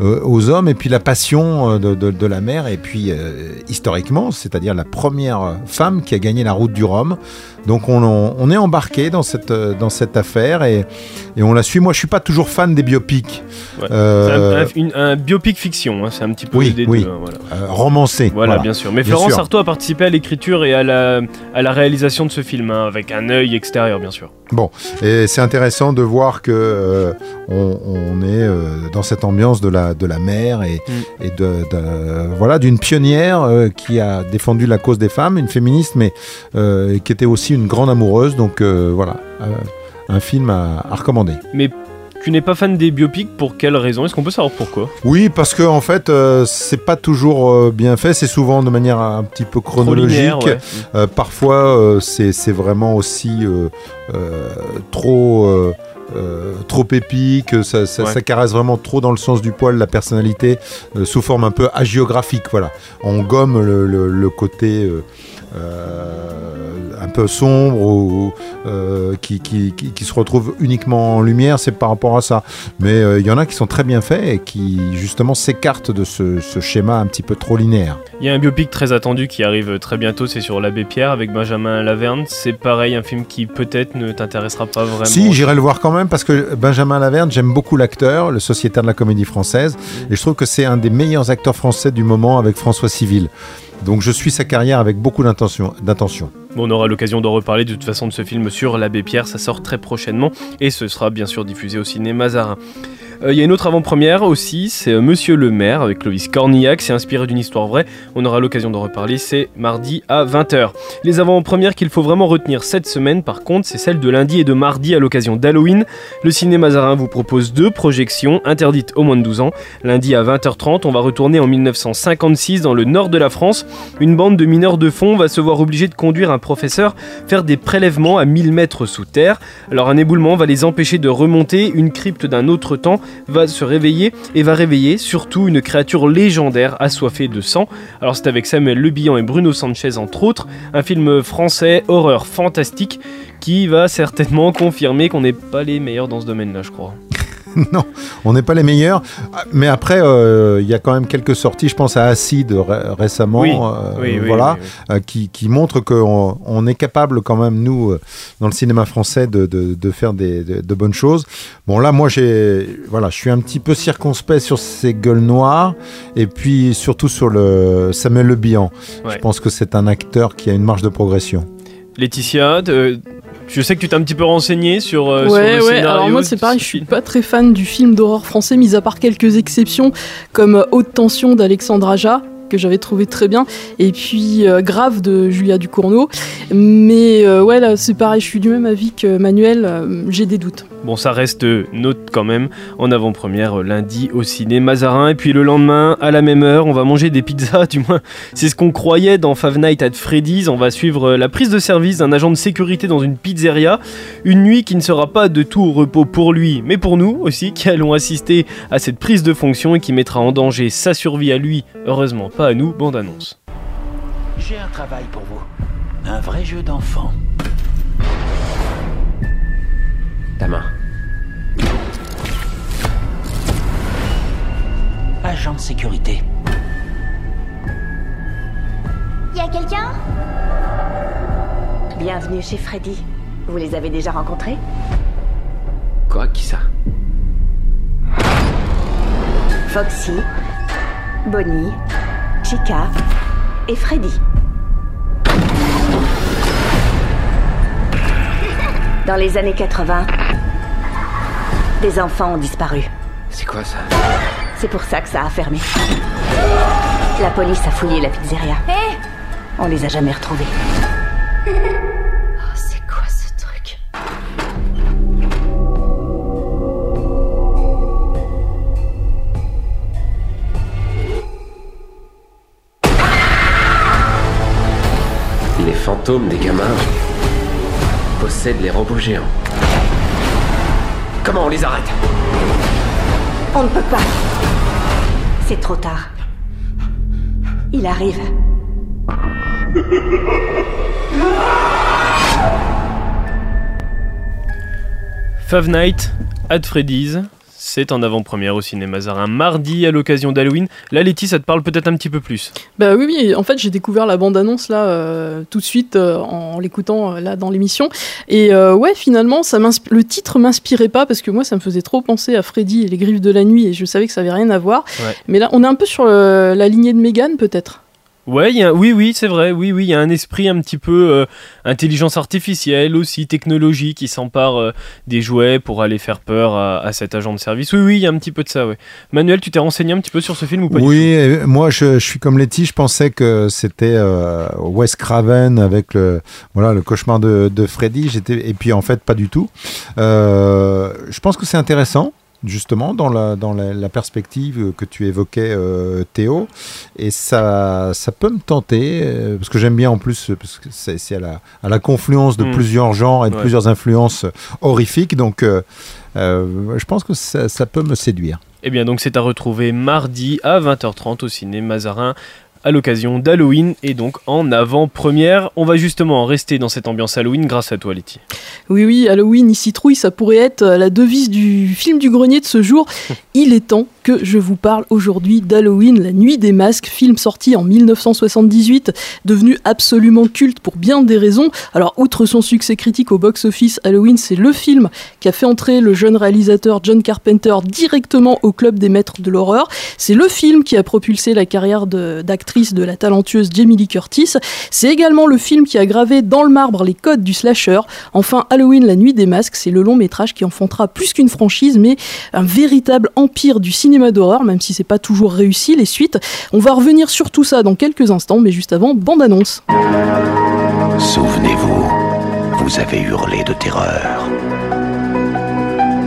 euh, aux hommes, et puis la passion euh, de, de- de la mer, et puis euh, historiquement, c'est-à-dire la première femme qui a gagné la route du Rhum. Donc on, on- on est embarqué dans cette, dans cette affaire et, et on la suit. Moi, je suis pas toujours fan des biopics. Ouais. Euh, un, un- biopic fiction, hein, c'est un petit peu oui, deux. hein, voilà. romancé. Voilà, bien sûr. Mais Florence sûr. Artaud a participé à l'écriture et à la, à la réalisation de ce film, hein, avec un œil extérieur, bien sûr. Bon, et c'est intéressant de voir que euh, on, on est dans cette ambiance de la, de la mer et, Mm. et de, de- voilà d'une pionnière euh, qui a défendu la cause des femmes, une féministe, mais euh, qui était aussi une grande amoureuse. Donc euh, voilà, un film à, à recommander. Mais tu n'es pas fan des biopics, pour quelle raison? Est-ce qu'on peut savoir pourquoi? Oui, parce que en fait, euh, c'est pas toujours euh, bien fait. C'est souvent de manière un petit peu chronologique. linéaire, ouais. Euh, parfois, c'est vraiment aussi trop. Euh, trop épique, ça, ça- Ouais. ça caresse vraiment trop dans le sens du poil la personnalité euh, sous forme un peu hagiographique. Voilà, on gomme le, le- le côté euh, peu sombre ou euh, qui, qui- qui- qui se retrouve uniquement en lumière. C'est par rapport à ça. Mais euh, il y en a qui sont très bien faits et qui justement s'écartent de ce, ce schéma un petit peu trop linéaire. Il y a un biopic très attendu qui arrive très bientôt, c'est sur l'abbé Pierre avec Benjamin Laverne. C'est pareil, un film qui peut-être ne t'intéressera pas vraiment. Si, j'irai le voir quand même parce que Benjamin Laverne, j'aime beaucoup l'acteur, le sociétaire de la comédie française, et je trouve que c'est un des meilleurs acteurs français du moment avec François Civil. Donc je suis sa carrière avec beaucoup d'intention. On aura l'occasion d'en reparler de toute façon de ce film sur l'abbé Pierre, ça sort très prochainement et ce sera bien sûr diffusé au ciné Mazarin. Euh, Il y a une autre avant-première aussi, c'est euh, Monsieur le maire avec Clovis Cornillac, c'est inspiré d'une histoire vraie, on aura l'occasion d'en reparler, c'est mardi à 20h. Les avant-premières qu'il faut vraiment retenir cette semaine par contre, c'est celle de lundi et de mardi à l'occasion d'Halloween. Le ciné Mazarin vous propose deux projections interdites aux moins de 12 ans. Lundi à 20h30, on va retourner en 1956 dans le nord de la France. Une bande de mineurs de fond va se voir obligée de conduire un professeur faire des prélèvements à 1000 mètres sous terre. Alors un éboulement va les empêcher de remonter, une crypte d'un autre temps va se réveiller et va réveiller surtout une créature légendaire assoiffée de sang. Alors c'est avec Samuel Le Bihan et Bruno Sanchez entre autres, un film français horreur fantastique qui va certainement confirmer qu'on n'est pas les meilleurs dans ce domaine-là, je crois. non, on n'est pas les meilleurs. Ah, Mais après, euh, il y a quand même quelques sorties. Je pense à Acide ré- récemment, Oui, euh, oui, voilà, oui, euh, qui, qui montre qu'on on est capable quand même, nous, dans le cinéma français, de, de- de faire des, de, de bonnes choses. Bon, là, moi, j'ai, voilà, je suis un petit peu circonspect sur ces gueules noires, et puis surtout sur le Samuel Le Bihan. Ouais. Je pense que c'est un acteur qui a une marge de progression. Laetitia, je sais que tu t'es un petit peu renseigné sur, euh, sur ouais, le ouais. scénario. Alors moi, c'est ce pareil, je suis pas très fan du film d'horreur français, mis à part quelques exceptions, comme euh, Haute Tension d'Alexandre Aja que j'avais trouvé très bien et puis euh, Grave de Julia Ducournau mais euh, ouais là c'est pareil je suis du même avis que Manuel j'ai des doutes Bon, ça reste note quand même en avant-première euh, lundi au ciné Mazarin. Et puis le lendemain, à la même heure, on va manger des pizzas. Du moins, c'est ce qu'on croyait dans Five Nights at Freddy's. On va suivre euh, la prise de service d'un agent de sécurité dans une pizzeria. Une nuit qui ne sera pas de tout repos pour lui, mais pour nous aussi, qui allons assister à cette prise de fonction et qui mettra en danger sa survie à lui. Heureusement, pas à nous. Bande annonce. J'ai un travail pour vous. Un vrai jeu d'enfant. Ta main. Agent de sécurité. Y a quelqu'un? Bienvenue chez Freddy. Vous les avez déjà rencontrés? Quoi, qui ça? Foxy, Bonnie, Chica et Freddy. Dans les années 80, des enfants ont disparu. C'est quoi ça? C'est pour ça que ça a fermé. La police a fouillé la pizzeria. Hé On les a jamais retrouvés. Oh, c'est quoi ce truc? Les fantômes des gamins possèdent les robots géants. Comment on les arrête On ne peut pas. C'est trop tard. Il arrive. Five Nights at Freddy's, c'est en avant-première au cinéma Zarin mardi à l'occasion d'Halloween. Là, Letty, ça te parle peut-être un petit peu plus. Bah oui, oui. En fait, j'ai découvert la bande-annonce là euh, tout de suite euh, en l'écoutant euh, là dans l'émission. Et ouais, finalement, ça le titre m'inspirait pas parce que moi, ça me faisait trop penser à Freddy et les griffes de la nuit et je savais que ça avait rien à voir. Ouais. Mais là, on est un peu sur la lignée de Megan peut-être? Ouais, il y a- oui, oui, c'est vrai. Oui, oui, il y a un esprit un petit peu euh, intelligence artificielle aussi, technologie qui s'empare euh, des jouets pour aller faire peur à, à cet agent de service. Oui, oui, il y a un petit peu de ça. Ouais. Manuel, tu t'es renseigné un petit peu sur ce film ou pas du Oui, moi je, je suis comme Letty, je pensais que c'était euh, Wes Craven avec le, voilà, le cauchemar de, de Freddy, J'étais, et puis en fait pas du tout. Je pense que c'est intéressant. Justement, dans la, dans la, la perspective que tu évoquais, euh, Théo, et ça, ça peut me tenter, euh, parce que j'aime bien en plus, parce que c'est, à, la, à la confluence de Mm. plusieurs genres et de Ouais. plusieurs influences horrifiques, donc euh, je pense que ça, ça peut me séduire. Eh bien, donc c'est à retrouver mardi à 20h30 au cinéma Mazarin à l'occasion d'Halloween et donc en avant-première. On va justement rester dans cette ambiance Halloween grâce à toi, Letty. Oui, oui, Halloween, ici trouille, ça pourrait être la devise du film du grenier de ce jour. Il est temps que je vous parle aujourd'hui d'Halloween, la nuit des masques, film sorti en 1978, devenu absolument culte pour bien des raisons. Alors, outre son succès critique au box-office, Halloween, c'est le film qui a fait entrer le jeune réalisateur John Carpenter directement au club des maîtres de l'horreur. C'est le film qui a propulsé la carrière d'actrice de, la talentueuse Jamie Lee Curtis. C'est également le film qui a gravé dans le marbre les codes du slasher. Enfin, Halloween, la nuit des masques, c'est le long métrage qui enfantera plus qu'une franchise, mais un véritable empire du d'horreur, même si c'est pas toujours réussi les suites. On va revenir sur tout ça dans quelques instants, mais juste avant, bande annonce. Souvenez-vous, vous avez hurlé de terreur.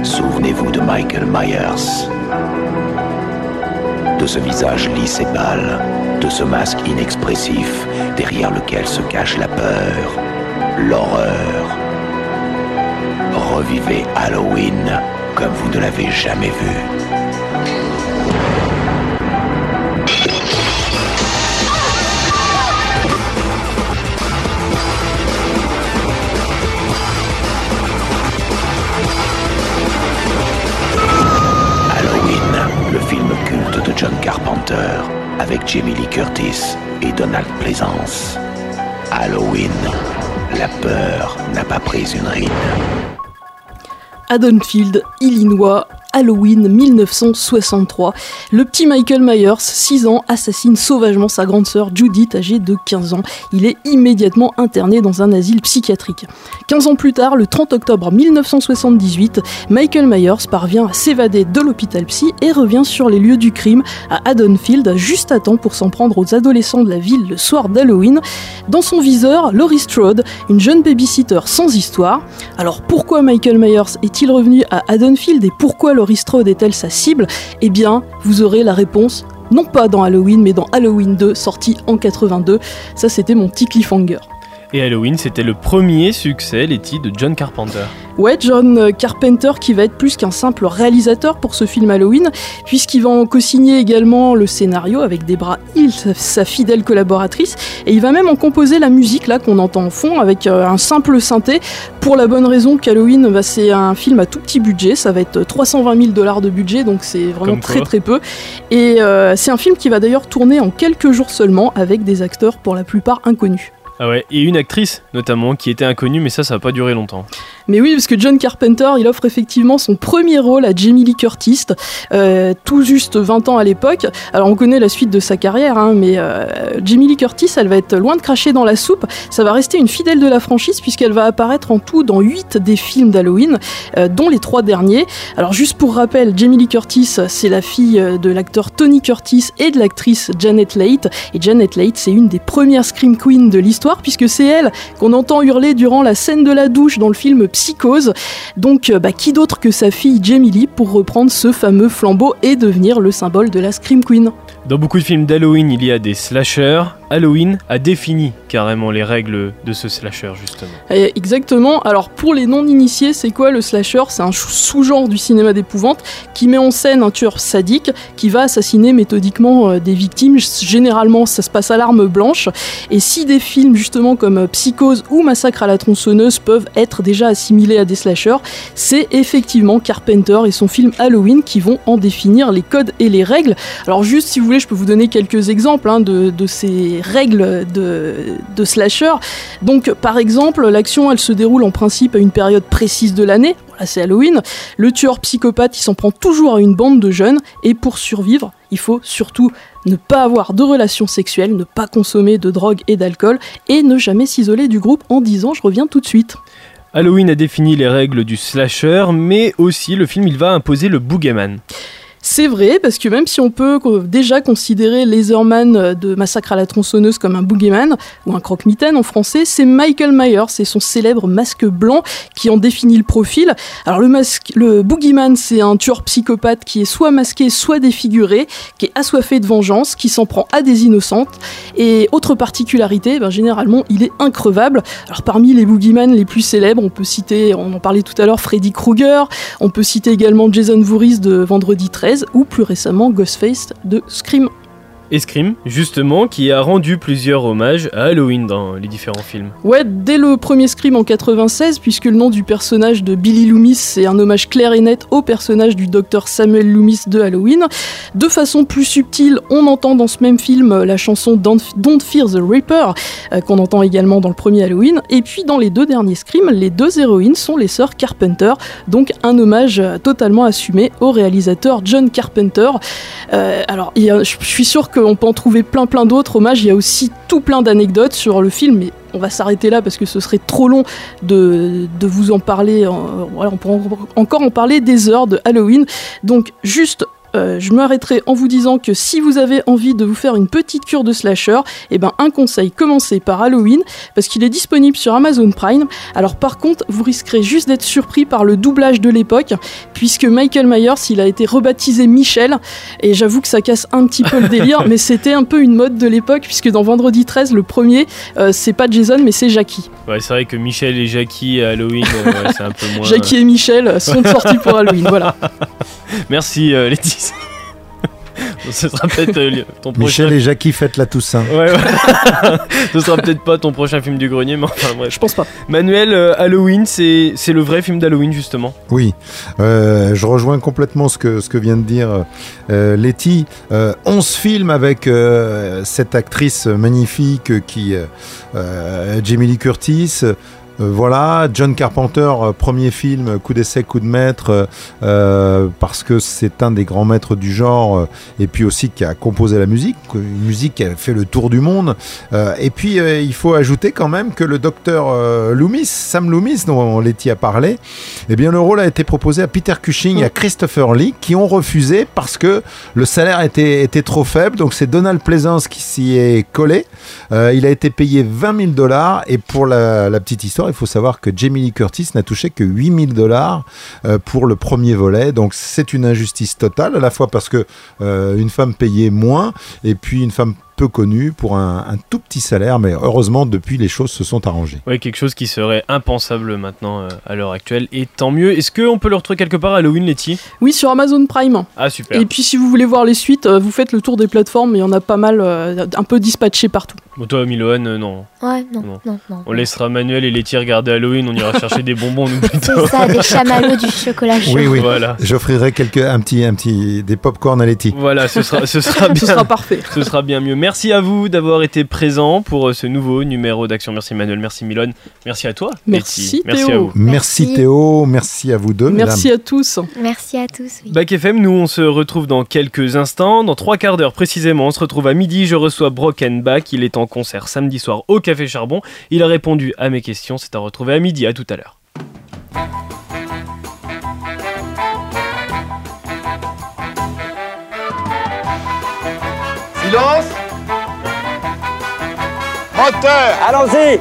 Souvenez-vous de Michael Myers. De ce visage lisse et pâle, de ce masque inexpressif derrière lequel se cache la peur, l'horreur. Revivez Halloween comme vous ne l'avez jamais vu. Carpenter, avec Jamie Lee Curtis et Donald Pleasance. Halloween, la peur n'a pas pris une ride. Haddonfield, Illinois, Halloween 1963. Le petit Michael Myers, 6 ans, assassine sauvagement sa grande sœur Judith, âgée de 15 ans. Il est immédiatement interné dans un asile psychiatrique. 15 ans plus tard, le 30 octobre 1978, Michael Myers parvient à s'évader de l'hôpital psy et revient sur les lieux du crime à Haddonfield, juste à temps pour s'en prendre aux adolescents de la ville le soir d'Halloween. Dans son viseur, Laurie Strode, une jeune babysitter sans histoire. Alors pourquoi Michael Myers est-il revenu à Haddonfield et pourquoi Laurie Est-elle sa cible Eh bien, vous aurez la réponse non pas dans Halloween, mais dans Halloween 2, sorti en 82. Ça, c'était mon petit cliffhanger. Et Halloween, c'était le premier succès, Letty, de John Carpenter. Ouais, John Carpenter qui va être plus qu'un simple réalisateur pour ce film Halloween, puisqu'il va en co-signer également le scénario avec Debra Hill, sa, sa fidèle collaboratrice, et il va même en composer la musique là qu'on entend en fond avec euh, un simple synthé, pour la bonne raison qu'Halloween, bah, c'est un film à tout petit budget, ça va être 320 000 dollars de budget, donc c'est vraiment très très peu. Et euh, c'est un film qui va d'ailleurs tourner en quelques jours seulement avec des acteurs pour la plupart inconnus. Ah ouais, et une actrice notamment qui était inconnue, mais ça, ça va pas durer longtemps. Mais oui, parce que John Carpenter, il offre effectivement son premier rôle à Jamie Lee Curtis, euh, tout juste 20 ans à l'époque. Alors on connaît la suite de sa carrière, hein, mais euh, Jamie Lee Curtis, elle va être loin de cracher dans la soupe. Ça va rester une fidèle de la franchise puisqu'elle va apparaître en tout dans 8 des films d'Halloween, euh, dont les trois derniers. Alors juste pour rappel, Jamie Lee Curtis, c'est la fille euh, de l'acteur Tony Curtis et de l'actrice Janet Leigh. Et Janet Leigh, c'est une des premières Scream Queens de l'histoire puisque c'est elle qu'on entend hurler durant la scène de la douche dans le film Psychose. Donc, euh, bah, qui d'autre que sa fille Jamie Lee pour reprendre ce fameux flambeau et devenir le symbole de la Scream Queen? Dans beaucoup de films d'Halloween, il y a des slashers. Halloween a défini carrément les règles de ce slasher, justement. Exactement. Alors, pour les non-initiés, c'est quoi le slasher? C'est un sous-genre du cinéma d'épouvante qui met en scène un tueur sadique qui va assassiner méthodiquement euh, des victimes. Généralement, ça se passe à l'arme blanche. Et si des films, justement, comme euh, Psychose ou Massacre à la tronçonneuse peuvent être déjà assimilés à des slashers, c'est effectivement Carpenter et son film Halloween qui vont en définir les codes et les règles. Alors, juste si vous voulez, je peux vous donner quelques exemples hein, de ces règles de, de slasher. Donc, par exemple, l'action, elle se déroule en principe à une période précise de l'année. Voilà, c'est Halloween. Le tueur psychopathe, il s'en prend toujours à une bande de jeunes. Et pour survivre, il faut surtout ne pas avoir de relations sexuelles, ne pas consommer de drogue et d'alcool, et ne jamais s'isoler du groupe en disant je reviens tout de suite. Halloween a défini les règles du slasher, mais aussi le film il va imposer le boogeyman. C'est vrai, parce que même si on peut déjà considérer Laserman de Massacre à la tronçonneuse comme un boogeyman, ou un croque-mitaine en français, c'est Michael Myers, c'est son célèbre masque blanc qui en définit le profil. Alors le boogeyman, c'est un tueur psychopathe qui est soit masqué, soit défiguré, qui est assoiffé de vengeance, qui s'en prend à des innocentes. Et autre particularité, ben, généralement, il est increvable. Alors parmi les boogeyman les plus célèbres, on peut citer, on en parlait tout à l'heure, Freddy Krueger, on peut citer également Jason Voorhees de Vendredi 13, ou plus récemment Ghostface de Scream. Et Scream, justement, qui a rendu plusieurs hommages à Halloween dans les différents films. Ouais, dès le premier Scream en 96, puisque le nom du personnage de Billy Loomis, c'est un hommage clair et net au personnage du docteur Samuel Loomis de Halloween. De façon plus subtile, on entend dans ce même film la chanson Don't, Don't Fear the Reaper, euh, qu'on entend également dans le premier Halloween. Et puis dans les deux derniers Scream, les deux héroïnes sont les sœurs Carpenter, donc un hommage totalement assumé au réalisateur John Carpenter. Euh, alors, je suis sûr que on peut en trouver plein plein d'autres hommages. Il y a aussi tout plein d'anecdotes sur le film, mais on va s'arrêter là parce que ce serait trop long de, vous en parler. on pourrait encore en parler des heures de Halloween. Donc juste euh, je m'arrêterai en vous disant que si vous avez envie de vous faire une petite cure de slasher, eh ben un conseil, commencez par Halloween parce qu'il est disponible sur Amazon Prime. Alors par contre, vous risquerez juste d'être surpris par le doublage de l'époque puisque Michael Myers, il a été rebaptisé Michel et j'avoue que ça casse un petit peu le délire, mais c'était un peu une mode de l'époque puisque dans Vendredi 13, le premier, euh, c'est pas Jason mais c'est Jackie. Ouais, c'est vrai que Michel et Jackie à Halloween, ouais, c'est un peu moins. Jackie et Michel sont sortis pour Halloween, voilà. Merci euh, Laetitia. Ce sera peut-être euh, ton prochain. Michel et Jackie fêtent la Toussaint. Ouais, ouais. Ce sera peut-être pas ton prochain film du grenier, mais enfin bref. Je pense pas. Manuel, euh, Halloween, c'est c'est le vrai film d'Halloween justement. Oui, euh, je rejoins complètement ce que, ce que vient de dire euh, Letty. Euh, 11 films avec euh, cette actrice magnifique qui, euh, Jamie Lee Curtis. Euh, voilà, John Carpenter, euh, premier film, coup d'essai, coup de maître, euh, parce que c'est un des grands maîtres du genre, et puis aussi qui a composé la musique, une musique qui a fait le tour du monde. Et puis il faut ajouter quand même que le docteur Loomis, Sam Loomis, dont Letty a parlé, eh bien le rôle a été proposé à Peter Cushing et à Christopher Lee, qui ont refusé parce que le salaire était, était trop faible. Donc c'est Donald Pleasance qui s'y est collé. Il a été payé 20 000 dollars, et pour la petite histoire, il faut savoir que Jamie Lee Curtis n'a touché que 8000 dollars euh, pour le premier volet. Donc c'est une injustice totale, à la fois parce que euh, une femme payait moins et puis une femme peu connue pour un, un, tout petit salaire, mais heureusement depuis les choses se sont arrangées. Oui, quelque chose qui serait impensable maintenant euh, à l'heure actuelle, et tant mieux. Est-ce qu'on peut le retrouver quelque part Halloween, Letty? Oui, sur Amazon Prime. Ah super. Et puis si vous voulez voir les suites, euh, vous faites le tour des plateformes, il y en a pas mal, euh, un peu dispatchés partout. Bon, toi, Miloane, euh, non. Ouais, non, non, non. non On laissera Manuel et Letty regarder Halloween, on ira chercher des bonbons, nous plutôt. C'est ça, des chamallows, du chocolat chaud. Oui, oui. Voilà. J'offrirai quelques, un petit, un petit, des pop-corn à Letty. Voilà, ce sera, ce sera bien. Ce sera parfait. Ce sera bien mieux. Merci à vous d'avoir été présents pour euh, ce nouveau numéro d'Action. Merci Manuel, merci Milone, merci à toi. Merci, Merci Théo. à vous. Merci, Merci. Théo, merci à vous deux. Merci mesdames. à tous. Merci à tous. oui. Bac FM, nous on se retrouve dans quelques instants. Dans trois quarts d'heure précisément, on se retrouve à midi. Je reçois Brokenback. Il est en concert samedi soir au Café Charbon. Il a répondu à mes questions. C'est à retrouver à midi. À tout à l'heure. Silence Moteur Allons-y.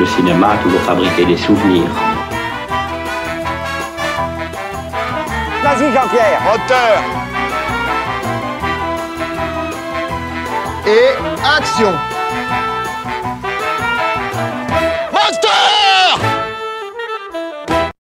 Le cinéma a toujours fabriqué des souvenirs. Vas-y, Jean-Pierre. Moteur Et action